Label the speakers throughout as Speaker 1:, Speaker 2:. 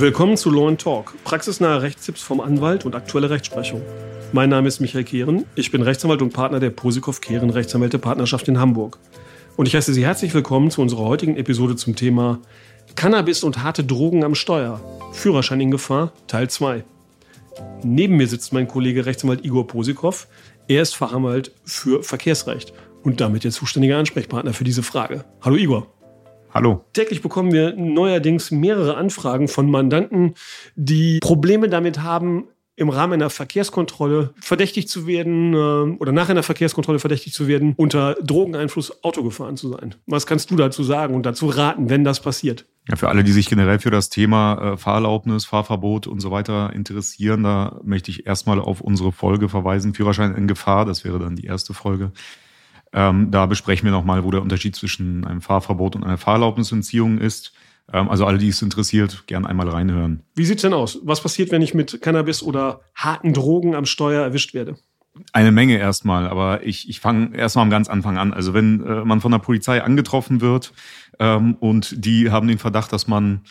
Speaker 1: Willkommen zu Law Talk, praxisnahe Rechtstipps vom Anwalt und aktuelle Rechtsprechung. Mein Name ist Michael Kehren, ich bin Rechtsanwalt und Partner der Posikow Kehren Rechtsanwälte Partnerschaft in Hamburg. Und ich heiße Sie herzlich willkommen zu unserer heutigen Episode zum Thema Cannabis und harte Drogen am Steuer. Führerschein in Gefahr, Teil 2. Neben mir sitzt mein Kollege Rechtsanwalt Igor Posikow. Er ist Fachanwalt für Verkehrsrecht und damit der zuständige Ansprechpartner für diese Frage. Hallo Igor.
Speaker 2: Hallo.
Speaker 1: Täglich bekommen wir neuerdings mehrere Anfragen von Mandanten, die Probleme damit haben, im Rahmen einer Verkehrskontrolle verdächtig zu werden äh, oder nach einer Verkehrskontrolle verdächtig zu werden, unter Drogeneinfluss Auto gefahren zu sein. Was kannst du dazu sagen und dazu raten, wenn das passiert?
Speaker 2: Ja, für alle, die sich generell für das Thema äh, Fahrerlaubnis, Fahrverbot und so weiter interessieren, da möchte ich erstmal auf unsere Folge verweisen, Führerschein in Gefahr, das wäre dann die erste Folge. Ähm, da besprechen wir nochmal, wo der Unterschied zwischen einem Fahrverbot und einer Fahrerlaubnisentziehung ist. Ähm, also alle, die es interessiert, gern einmal reinhören.
Speaker 1: Wie sieht's denn aus? Was passiert, wenn ich mit Cannabis oder harten Drogen am Steuer erwischt werde?
Speaker 2: Eine Menge erstmal, aber ich, ich fange erstmal am ganz Anfang an. Also wenn äh, man von der Polizei angetroffen wird ähm, und die haben den Verdacht, dass man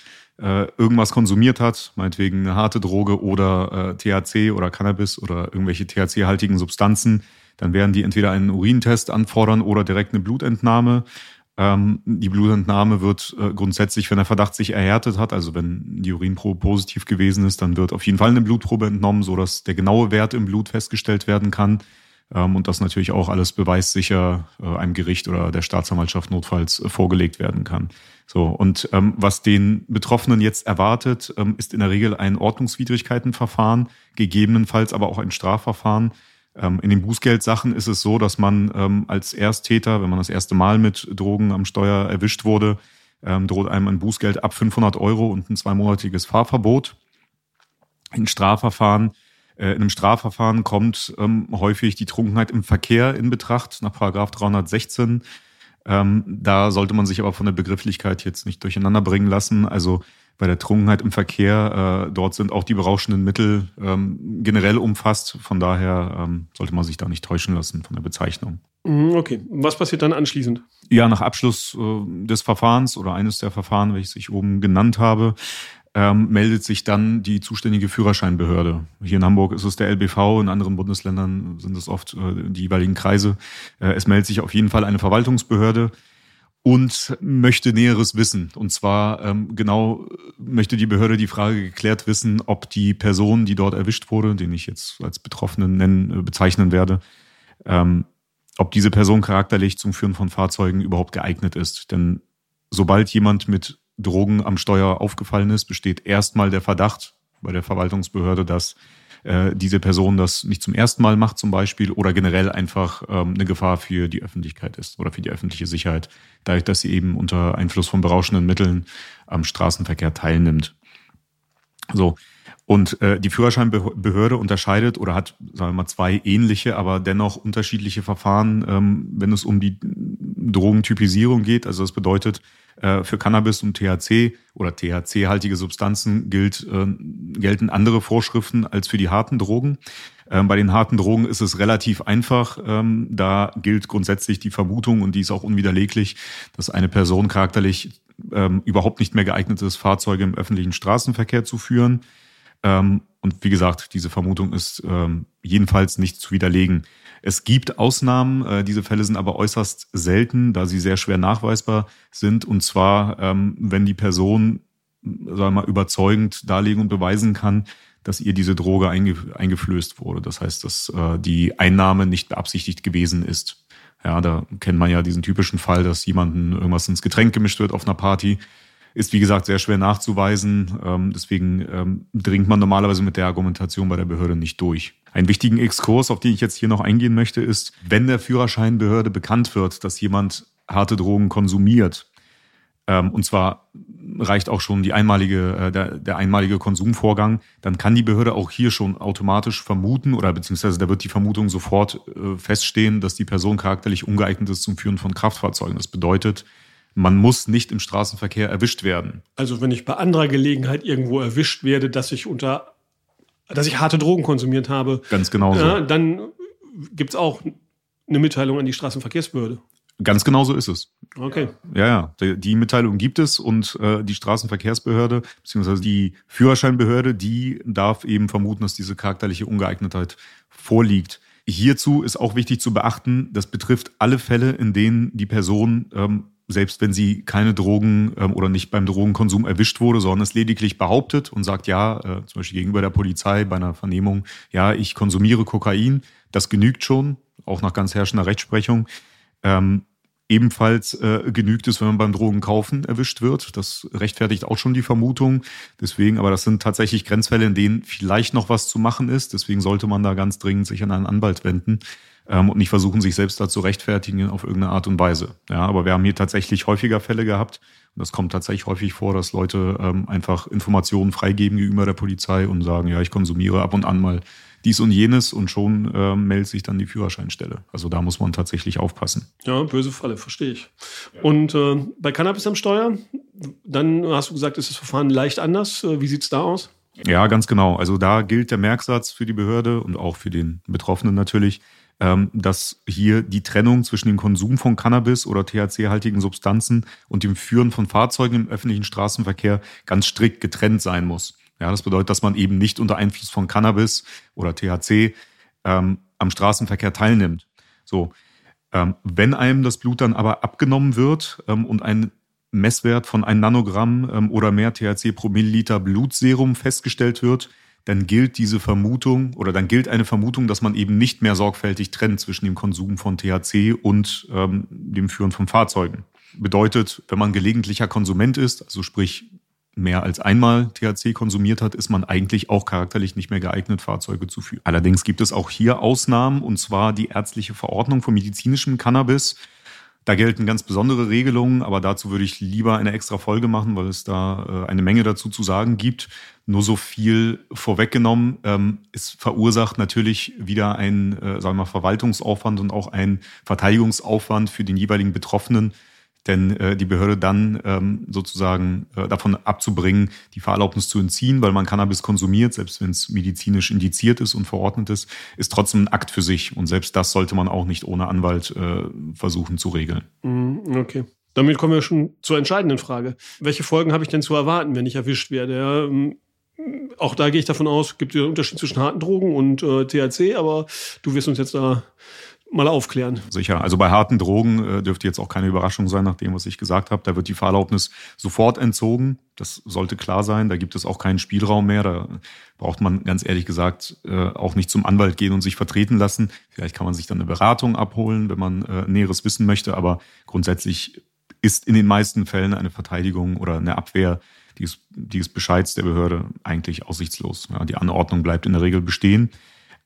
Speaker 2: äh, irgendwas konsumiert hat, meinetwegen eine harte Droge oder äh, THC oder Cannabis oder irgendwelche THC-haltigen Substanzen, dann werden die entweder einen Urintest anfordern oder direkt eine Blutentnahme. Ähm, die Blutentnahme wird äh, grundsätzlich, wenn der Verdacht sich erhärtet hat, also wenn die Urinprobe positiv gewesen ist, dann wird auf jeden Fall eine Blutprobe entnommen, so dass der genaue Wert im Blut festgestellt werden kann. Ähm, und das natürlich auch alles beweissicher äh, einem Gericht oder der Staatsanwaltschaft notfalls äh, vorgelegt werden kann. So, und ähm, was den Betroffenen jetzt erwartet, ähm, ist in der Regel ein Ordnungswidrigkeitenverfahren, gegebenenfalls aber auch ein Strafverfahren, in den Bußgeldsachen ist es so, dass man ähm, als Ersttäter, wenn man das erste Mal mit Drogen am Steuer erwischt wurde, ähm, droht einem ein Bußgeld ab 500 Euro und ein zweimonatiges Fahrverbot. In Strafverfahren, äh, in einem Strafverfahren kommt häufig die Trunkenheit im Verkehr in Betracht nach Paragraph 316. da sollte man sich aber von der Begrifflichkeit jetzt nicht durcheinander bringen lassen. Also bei der Trunkenheit im Verkehr. Äh, dort sind auch die berauschenden Mittel ähm, generell umfasst. Von daher ähm, sollte man sich da nicht täuschen lassen von der Bezeichnung.
Speaker 1: Mhm, okay, was passiert dann anschließend?
Speaker 2: Ja, nach Abschluss äh, des Verfahrens oder eines der Verfahren, welches ich oben genannt habe, ähm, meldet sich dann die zuständige Führerscheinbehörde. Hier in Hamburg ist es der LBV, in anderen Bundesländern sind es oft äh, die jeweiligen Kreise. Äh, es meldet sich auf jeden Fall eine Verwaltungsbehörde und möchte Näheres wissen. Und zwar ähm, genau möchte die Behörde die Frage geklärt wissen, ob die Person, die dort erwischt wurde, den ich jetzt als Betroffenen nennen, äh, bezeichnen werde, ähm, ob diese Person charakterlich zum Führen von Fahrzeugen überhaupt geeignet ist. Denn sobald jemand mit Drogen am Steuer aufgefallen ist, besteht erstmal der Verdacht bei der Verwaltungsbehörde, dass äh, diese Person das nicht zum ersten Mal macht zum Beispiel oder generell einfach ähm, eine Gefahr für die Öffentlichkeit ist oder für die öffentliche Sicherheit, dadurch, dass sie eben unter Einfluss von berauschenden Mitteln am Straßenverkehr teilnimmt. So. Und äh, die Führerscheinbehörde unterscheidet oder hat, sagen wir mal, zwei ähnliche, aber dennoch unterschiedliche Verfahren, ähm, wenn es um die Drogentypisierung geht. Also das bedeutet, für Cannabis und THC oder THC-haltige Substanzen gilt, äh, gelten andere Vorschriften als für die harten Drogen. Ähm, bei den harten Drogen ist es relativ einfach. Ähm, da gilt grundsätzlich die Vermutung, und die ist auch unwiderleglich, dass eine Person charakterlich ähm, überhaupt nicht mehr geeignet ist, Fahrzeuge im öffentlichen Straßenverkehr zu führen. Und wie gesagt, diese Vermutung ist jedenfalls nicht zu widerlegen. Es gibt Ausnahmen, äh, diese Fälle sind aber äußerst selten, da sie sehr schwer nachweisbar sind. Und zwar, ähm, wenn die Person, sagen wir mal, überzeugend darlegen und beweisen kann, dass ihr diese Droge eingeflößt wurde. Das heißt, dass äh, die Einnahme nicht beabsichtigt gewesen ist. Ja, da kennt man ja diesen typischen Fall, dass jemanden irgendwas ins Getränk gemischt wird auf einer Party ist, wie gesagt, sehr schwer nachzuweisen. Ähm, deswegen ähm, dringt man normalerweise mit der Argumentation bei der Behörde nicht durch. Einen wichtigen Exkurs, auf den ich jetzt hier noch eingehen möchte, ist, wenn der Führerscheinbehörde bekannt wird, dass jemand harte Drogen konsumiert, ähm, und zwar reicht auch schon die einmalige, äh, der, der einmalige Konsumvorgang, dann kann die Behörde auch hier schon automatisch vermuten oder beziehungsweise da wird die Vermutung sofort äh, feststehen, dass die Person charakterlich ungeeignet ist zum Führen von Kraftfahrzeugen. Das bedeutet, man muss nicht im Straßenverkehr erwischt werden.
Speaker 1: Also wenn ich bei anderer Gelegenheit irgendwo erwischt werde, dass ich unter, dass ich harte Drogen konsumiert habe,
Speaker 2: ganz genau so.
Speaker 1: Ja, dann gibt es auch eine Mitteilung an die Straßenverkehrsbehörde.
Speaker 2: Ganz genau so ist es.
Speaker 1: Okay.
Speaker 2: Ja, ja. Die, die Mitteilung gibt es und äh, die Straßenverkehrsbehörde beziehungsweise die Führerscheinbehörde, die darf eben vermuten, dass diese charakterliche Ungeeignetheit vorliegt. Hierzu ist auch wichtig zu beachten, das betrifft alle Fälle, in denen die Person ähm, selbst wenn sie keine Drogen ähm, oder nicht beim Drogenkonsum erwischt wurde, sondern es lediglich behauptet und sagt, ja, äh, zum Beispiel gegenüber der Polizei bei einer Vernehmung, ja, ich konsumiere Kokain, das genügt schon, auch nach ganz herrschender Rechtsprechung. Ähm, ebenfalls äh, genügt es, wenn man beim Drogenkaufen erwischt wird. Das rechtfertigt auch schon die Vermutung. Deswegen, aber das sind tatsächlich Grenzfälle, in denen vielleicht noch was zu machen ist. Deswegen sollte man da ganz dringend sich an einen Anwalt wenden ähm, und nicht versuchen, sich selbst da zu rechtfertigen auf irgendeine Art und Weise. Ja, aber wir haben hier tatsächlich häufiger Fälle gehabt. Und das kommt tatsächlich häufig vor, dass Leute ähm, einfach Informationen freigeben gegenüber der Polizei und sagen, ja, ich konsumiere ab und an mal dies und jenes und schon äh, meldet sich dann die Führerscheinstelle. Also da muss man tatsächlich aufpassen.
Speaker 1: Ja, böse Falle, verstehe ich. Und äh, bei Cannabis am Steuer, dann hast du gesagt, ist das Verfahren leicht anders. Äh, wie sieht es da aus?
Speaker 2: Ja, ganz genau. Also da gilt der Merksatz für die Behörde und auch für den Betroffenen natürlich dass hier die Trennung zwischen dem Konsum von Cannabis oder THC-haltigen Substanzen und dem Führen von Fahrzeugen im öffentlichen Straßenverkehr ganz strikt getrennt sein muss. Ja, das bedeutet, dass man eben nicht unter Einfluss von Cannabis oder THC ähm, am Straßenverkehr teilnimmt. So, ähm, wenn einem das Blut dann aber abgenommen wird ähm, und ein Messwert von ein Nanogramm ähm, oder mehr THC pro Milliliter Blutserum festgestellt wird, dann gilt diese Vermutung oder dann gilt eine Vermutung, dass man eben nicht mehr sorgfältig trennt zwischen dem Konsum von THC und ähm, dem Führen von Fahrzeugen. Bedeutet, wenn man gelegentlicher Konsument ist, also sprich mehr als einmal THC konsumiert hat, ist man eigentlich auch charakterlich nicht mehr geeignet, Fahrzeuge zu führen. Allerdings gibt es auch hier Ausnahmen, und zwar die ärztliche Verordnung von medizinischem Cannabis da gelten ganz besondere Regelungen, aber dazu würde ich lieber eine extra Folge machen, weil es da äh, eine Menge dazu zu sagen gibt. Nur so viel vorweggenommen. Ähm, es verursacht natürlich wieder ein, äh, sagen wir mal, Verwaltungsaufwand und auch ein Verteidigungsaufwand für den jeweiligen Betroffenen, denn äh, die Behörde dann ähm, sozusagen äh, davon abzubringen, die Fahrerlaubnis zu entziehen, weil man Cannabis konsumiert, selbst wenn es medizinisch indiziert ist und verordnet ist, ist trotzdem ein Akt für sich. Und selbst das sollte man auch nicht ohne Anwalt äh, versuchen zu regeln.
Speaker 1: Mhm, okay. Damit kommen wir schon zur entscheidenden Frage. Welche Folgen habe ich denn zu erwarten, wenn ich erwischt werde? Ja, ähm, auch da gehe ich davon aus, gibt es einen Unterschied zwischen harten Drogen und äh, THC, aber du wirst uns jetzt da mal aufklären.
Speaker 2: Sicher. Also bei harten Drogen äh, dürfte jetzt auch keine Überraschung sein, nach dem, was ich gesagt habe. Da wird die Fahrerlaubnis sofort entzogen. Das sollte klar sein. Da gibt es auch keinen Spielraum mehr. Da braucht man ganz ehrlich gesagt äh, auch nicht zum Anwalt gehen und sich vertreten lassen. Vielleicht kann man sich dann eine Beratung abholen, wenn man äh, Näheres wissen möchte. Aber grundsätzlich ist in den meisten Fällen eine Verteidigung oder eine Abwehr dieses, dieses Bescheids der Behörde eigentlich aussichtslos. Ja, die Anordnung bleibt in der Regel bestehen.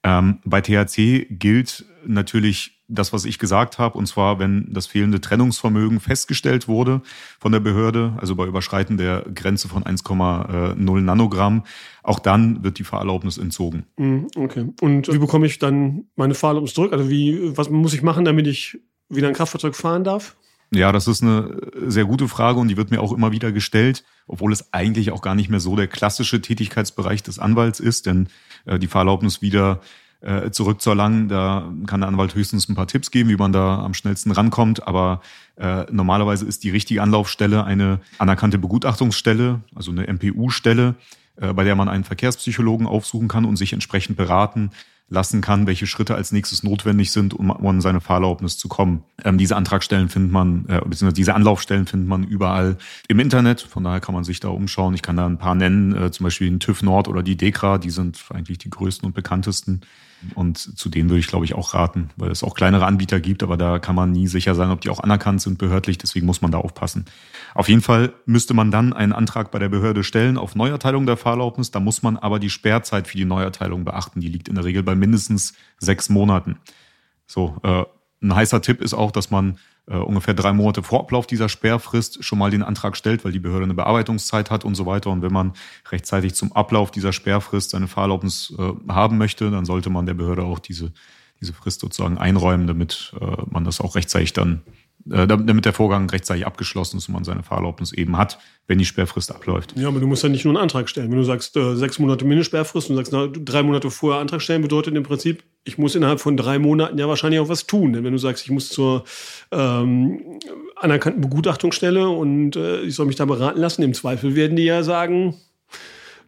Speaker 2: Ähm, bei THC gilt natürlich das, was ich gesagt habe, und zwar, wenn das fehlende Trennungsvermögen festgestellt wurde von der Behörde, also bei Überschreiten der Grenze von 1,0 Nanogramm, auch dann wird die Fahrerlaubnis entzogen.
Speaker 1: Mhm, okay. Und wie bekomme ich dann meine Fahrerlaubnis zurück? Also wie, was muss ich machen, damit ich wieder ein Kraftfahrzeug fahren darf?
Speaker 2: Ja, das ist eine sehr gute Frage und die wird mir auch immer wieder gestellt, obwohl es eigentlich auch gar nicht mehr so der klassische Tätigkeitsbereich des Anwalts ist, denn äh, die Fahrerlaubnis wieder äh, zurückzuerlangen, da kann der Anwalt höchstens ein paar Tipps geben, wie man da am schnellsten rankommt, aber äh, normalerweise ist die richtige Anlaufstelle eine anerkannte Begutachtungsstelle, also eine MPU-Stelle, äh, bei der man einen Verkehrspsychologen aufsuchen kann und sich entsprechend beraten lassen kann, welche Schritte als nächstes notwendig sind, um an seine Fahrerlaubnis zu kommen. Ähm, diese Antragstellen findet man, äh, beziehungsweise diese Anlaufstellen findet man überall im Internet. Von daher kann man sich da umschauen. Ich kann da ein paar nennen, äh, zum Beispiel den TÜV Nord oder die DEKRA, die sind eigentlich die größten und bekanntesten. Und zu denen würde ich, glaube ich, auch raten, weil es auch kleinere Anbieter gibt, aber da kann man nie sicher sein, ob die auch anerkannt sind behördlich. Deswegen muss man da aufpassen. Auf jeden Fall müsste man dann einen Antrag bei der Behörde stellen auf Neuerteilung der Fahrerlaubnis. Da muss man aber die Sperrzeit für die Neuerteilung beachten. Die liegt in der Regel bei mindestens sechs Monaten. So, äh, ein heißer Tipp ist auch, dass man äh, ungefähr drei Monate vor Ablauf dieser Sperrfrist schon mal den Antrag stellt, weil die Behörde eine Bearbeitungszeit hat und so weiter. Und wenn man rechtzeitig zum Ablauf dieser Sperrfrist seine Fahrerlaubnis äh, haben möchte, dann sollte man der Behörde auch diese, diese Frist sozusagen einräumen, damit äh, man das auch rechtzeitig dann damit der Vorgang rechtzeitig abgeschlossen ist und man seine Fahrerlaubnis eben hat, wenn die Sperrfrist abläuft.
Speaker 1: Ja, aber du musst ja nicht nur einen Antrag stellen. Wenn du sagst, äh, sechs Monate Mindestsperrfrist und sagst, na, drei Monate vorher Antrag stellen, bedeutet im Prinzip, ich muss innerhalb von drei Monaten ja wahrscheinlich auch was tun. Denn wenn du sagst, ich muss zur ähm, anerkannten Begutachtungsstelle und äh, ich soll mich da beraten lassen, im Zweifel werden die ja sagen,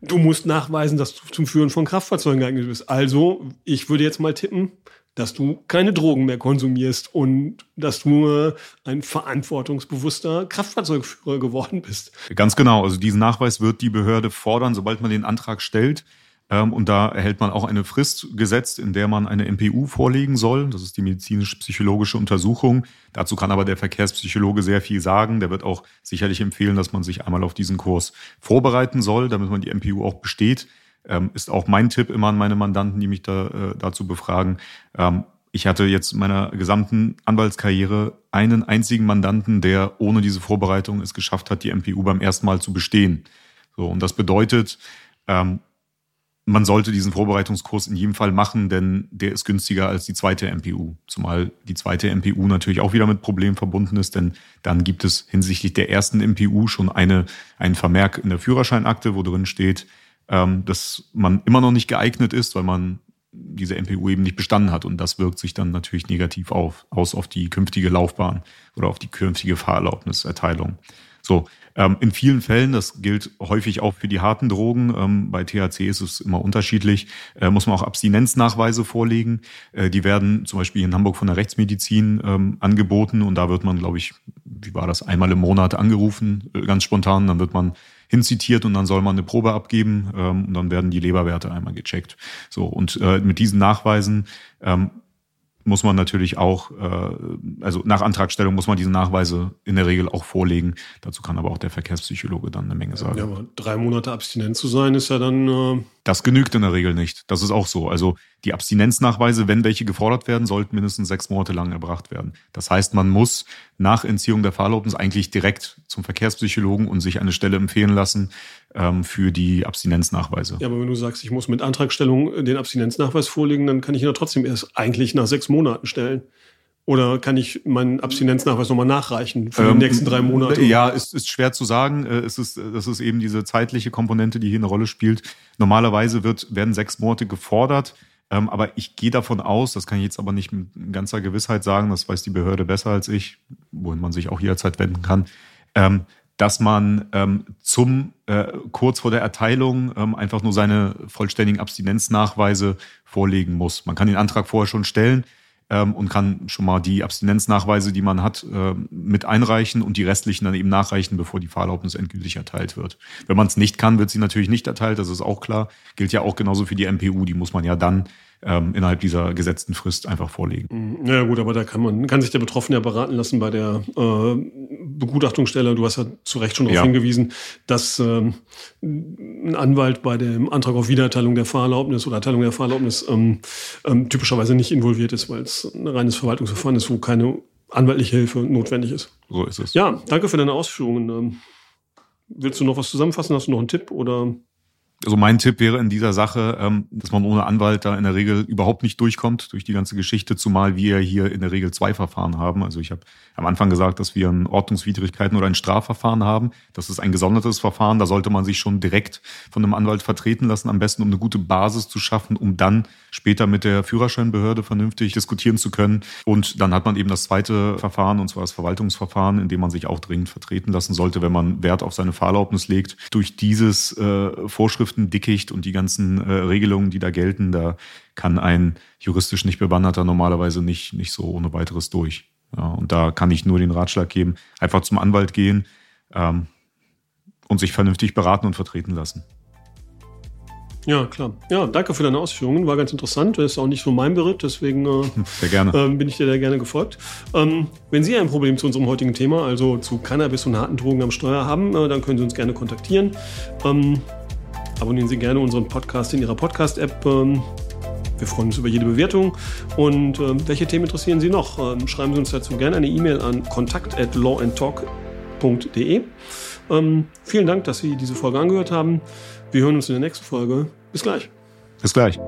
Speaker 1: du musst nachweisen, dass du zum Führen von Kraftfahrzeugen geeignet bist. Also, ich würde jetzt mal tippen, dass du keine Drogen mehr konsumierst und dass du ein verantwortungsbewusster Kraftfahrzeugführer geworden bist.
Speaker 2: Ganz genau. Also diesen Nachweis wird die Behörde fordern, sobald man den Antrag stellt. Ähm, und da erhält man auch eine Frist gesetzt, in der man eine MPU vorlegen soll. Das ist die medizinisch-psychologische Untersuchung. Dazu kann aber der Verkehrspsychologe sehr viel sagen. Der wird auch sicherlich empfehlen, dass man sich einmal auf diesen Kurs vorbereiten soll, damit man die MPU auch besteht ähm, ist auch mein Tipp immer an meine Mandanten, die mich da äh, dazu befragen. Ähm, ich hatte jetzt in meiner gesamten Anwaltskarriere einen einzigen Mandanten, der ohne diese Vorbereitung es geschafft hat, die MPU beim ersten Mal zu bestehen. So, und das bedeutet, ähm, man sollte diesen Vorbereitungskurs in jedem Fall machen, denn der ist günstiger als die zweite MPU. Zumal die zweite MPU natürlich auch wieder mit Problemen verbunden ist, denn dann gibt es hinsichtlich der ersten MPU schon eine, einen Vermerk in der Führerscheinakte, wo drin steht, ähm, dass man immer noch nicht geeignet ist, weil man diese MPU eben nicht bestanden hat. Und das wirkt sich dann natürlich negativ auf, aus auf die künftige Laufbahn oder auf die künftige Fahrerlaubniserteilung. So, ähm, in vielen Fällen, das gilt häufig auch für die harten Drogen, ähm, bei THC ist es immer unterschiedlich, äh, muss man auch Abstinenznachweise vorlegen. Äh, die werden zum Beispiel in Hamburg von der Rechtsmedizin ähm, angeboten und da wird man, glaube ich, wie war das, einmal im Monat angerufen, äh, ganz spontan, dann wird man hinzitiert und dann soll man eine Probe abgeben ähm, und dann werden die Leberwerte einmal gecheckt. So und äh, mit diesen Nachweisen ähm, muss man natürlich auch, äh, also nach Antragstellung muss man diese Nachweise in der Regel auch vorlegen. Dazu kann aber auch der Verkehrspsychologe dann eine Menge sagen.
Speaker 1: Ja, aber drei Monate abstinent zu sein, ist ja dann. Äh
Speaker 2: das genügt in der Regel nicht. Das ist auch so. Also die Abstinenznachweise, wenn welche gefordert werden, sollten mindestens sechs Monate lang erbracht werden. Das heißt, man muss nach Entziehung der Fahrerlaubnis eigentlich direkt zum Verkehrspsychologen und sich eine Stelle empfehlen lassen ähm, für die Abstinenznachweise.
Speaker 1: Ja, aber wenn du sagst, ich muss mit Antragstellung den Abstinenznachweis vorlegen, dann kann ich ihn ja trotzdem erst eigentlich nach sechs Monaten stellen. Oder kann ich meinen Abstinenznachweis nochmal nachreichen für ähm, die nächsten drei Monate?
Speaker 2: Ja, ist, ist schwer zu sagen. Äh, es ist, das ist eben diese zeitliche Komponente, die hier eine Rolle spielt. Normalerweise wird, werden sechs Monate gefordert. Ähm, aber ich gehe davon aus, das kann ich jetzt aber nicht mit ganzer Gewissheit sagen, das weiß die Behörde besser als ich, wohin man sich auch jederzeit wenden kann, ähm, dass man ähm, zum äh, kurz vor der Erteilung ähm, einfach nur seine vollständigen Abstinenznachweise vorlegen muss. Man kann den Antrag vorher schon stellen ähm, und kann schon mal die Abstinenznachweise, die man hat, äh, mit einreichen und die restlichen dann eben nachreichen, bevor die Fahrerlaubnis endgültig erteilt wird. Wenn man es nicht kann, wird sie natürlich nicht erteilt, das ist auch klar. Gilt ja auch genauso für die MPU, die muss man ja dann ähm, innerhalb dieser gesetzten Frist einfach vorlegen.
Speaker 1: Mhm. Ja gut, aber da kann man kann sich der Betroffene ja beraten lassen bei der äh, Begutachtungsstelle. Du hast ja zu Recht schon darauf ja. hingewiesen, dass ähm, ein Anwalt bei dem Antrag auf Wiedererteilung der Fahrerlaubnis oder Erteilung der Fahrerlaubnis ähm, ähm, typischerweise nicht involviert ist, weil es ein reines Verwaltungsverfahren ist, wo keine anwaltliche Hilfe notwendig ist.
Speaker 2: So ist es.
Speaker 1: Ja, danke für deine Ausführungen. Ähm, willst du noch was zusammenfassen? Hast du noch einen Tipp oder?
Speaker 2: Also mein Tipp wäre in dieser Sache, ähm, dass man ohne Anwalt da in der Regel überhaupt nicht durchkommt durch die ganze Geschichte, zumal wir hier in der Regel zwei Verfahren haben. Also ich habe am Anfang gesagt, dass wir ein Ordnungswidrigkeiten oder ein Strafverfahren haben. Das ist ein gesondertes Verfahren. Da sollte man sich schon direkt von einem Anwalt vertreten lassen, am besten um eine gute Basis zu schaffen, um dann später mit der Führerscheinbehörde vernünftig diskutieren zu können. Und dann hat man eben das zweite Verfahren, und zwar das Verwaltungsverfahren, in dem man sich auch dringend vertreten lassen sollte, wenn man Wert auf seine Fahrerlaubnis legt. Durch dieses äh, Vorschrift Vorschriften und die ganzen äh, Regelungen, die da gelten, da kann ein juristisch nicht bewanderter normalerweise nicht, nicht so ohne weiteres durch. Ja, und da kann ich nur den Ratschlag geben, einfach zum Anwalt gehen ähm, und sich vernünftig beraten und vertreten lassen.
Speaker 1: Ja, klar. Ja, danke für deine Ausführungen. War ganz interessant. Das ist auch nicht so mein Beritt, deswegen äh,
Speaker 2: Sehr gerne.
Speaker 1: Äh, bin ich dir da gerne gefolgt. Ähm, wenn Sie ein Problem zu unserem heutigen Thema, also zu Cannabis und harten Drogen am Steuer haben, äh, dann können Sie uns gerne kontaktieren. Ähm, Abonnieren Sie gerne unseren Podcast in Ihrer Podcast-App. Ähm, wir freuen uns über jede Bewertung. Und äh, welche Themen interessieren Sie noch? Ähm, schreiben Sie uns dazu gerne eine E-Mail an kontakt.lawandtalk.de. Ähm, vielen Dank, dass Sie diese Folge angehört haben. Wir hören uns in der nächsten Folge. Bis gleich.
Speaker 2: Bis gleich.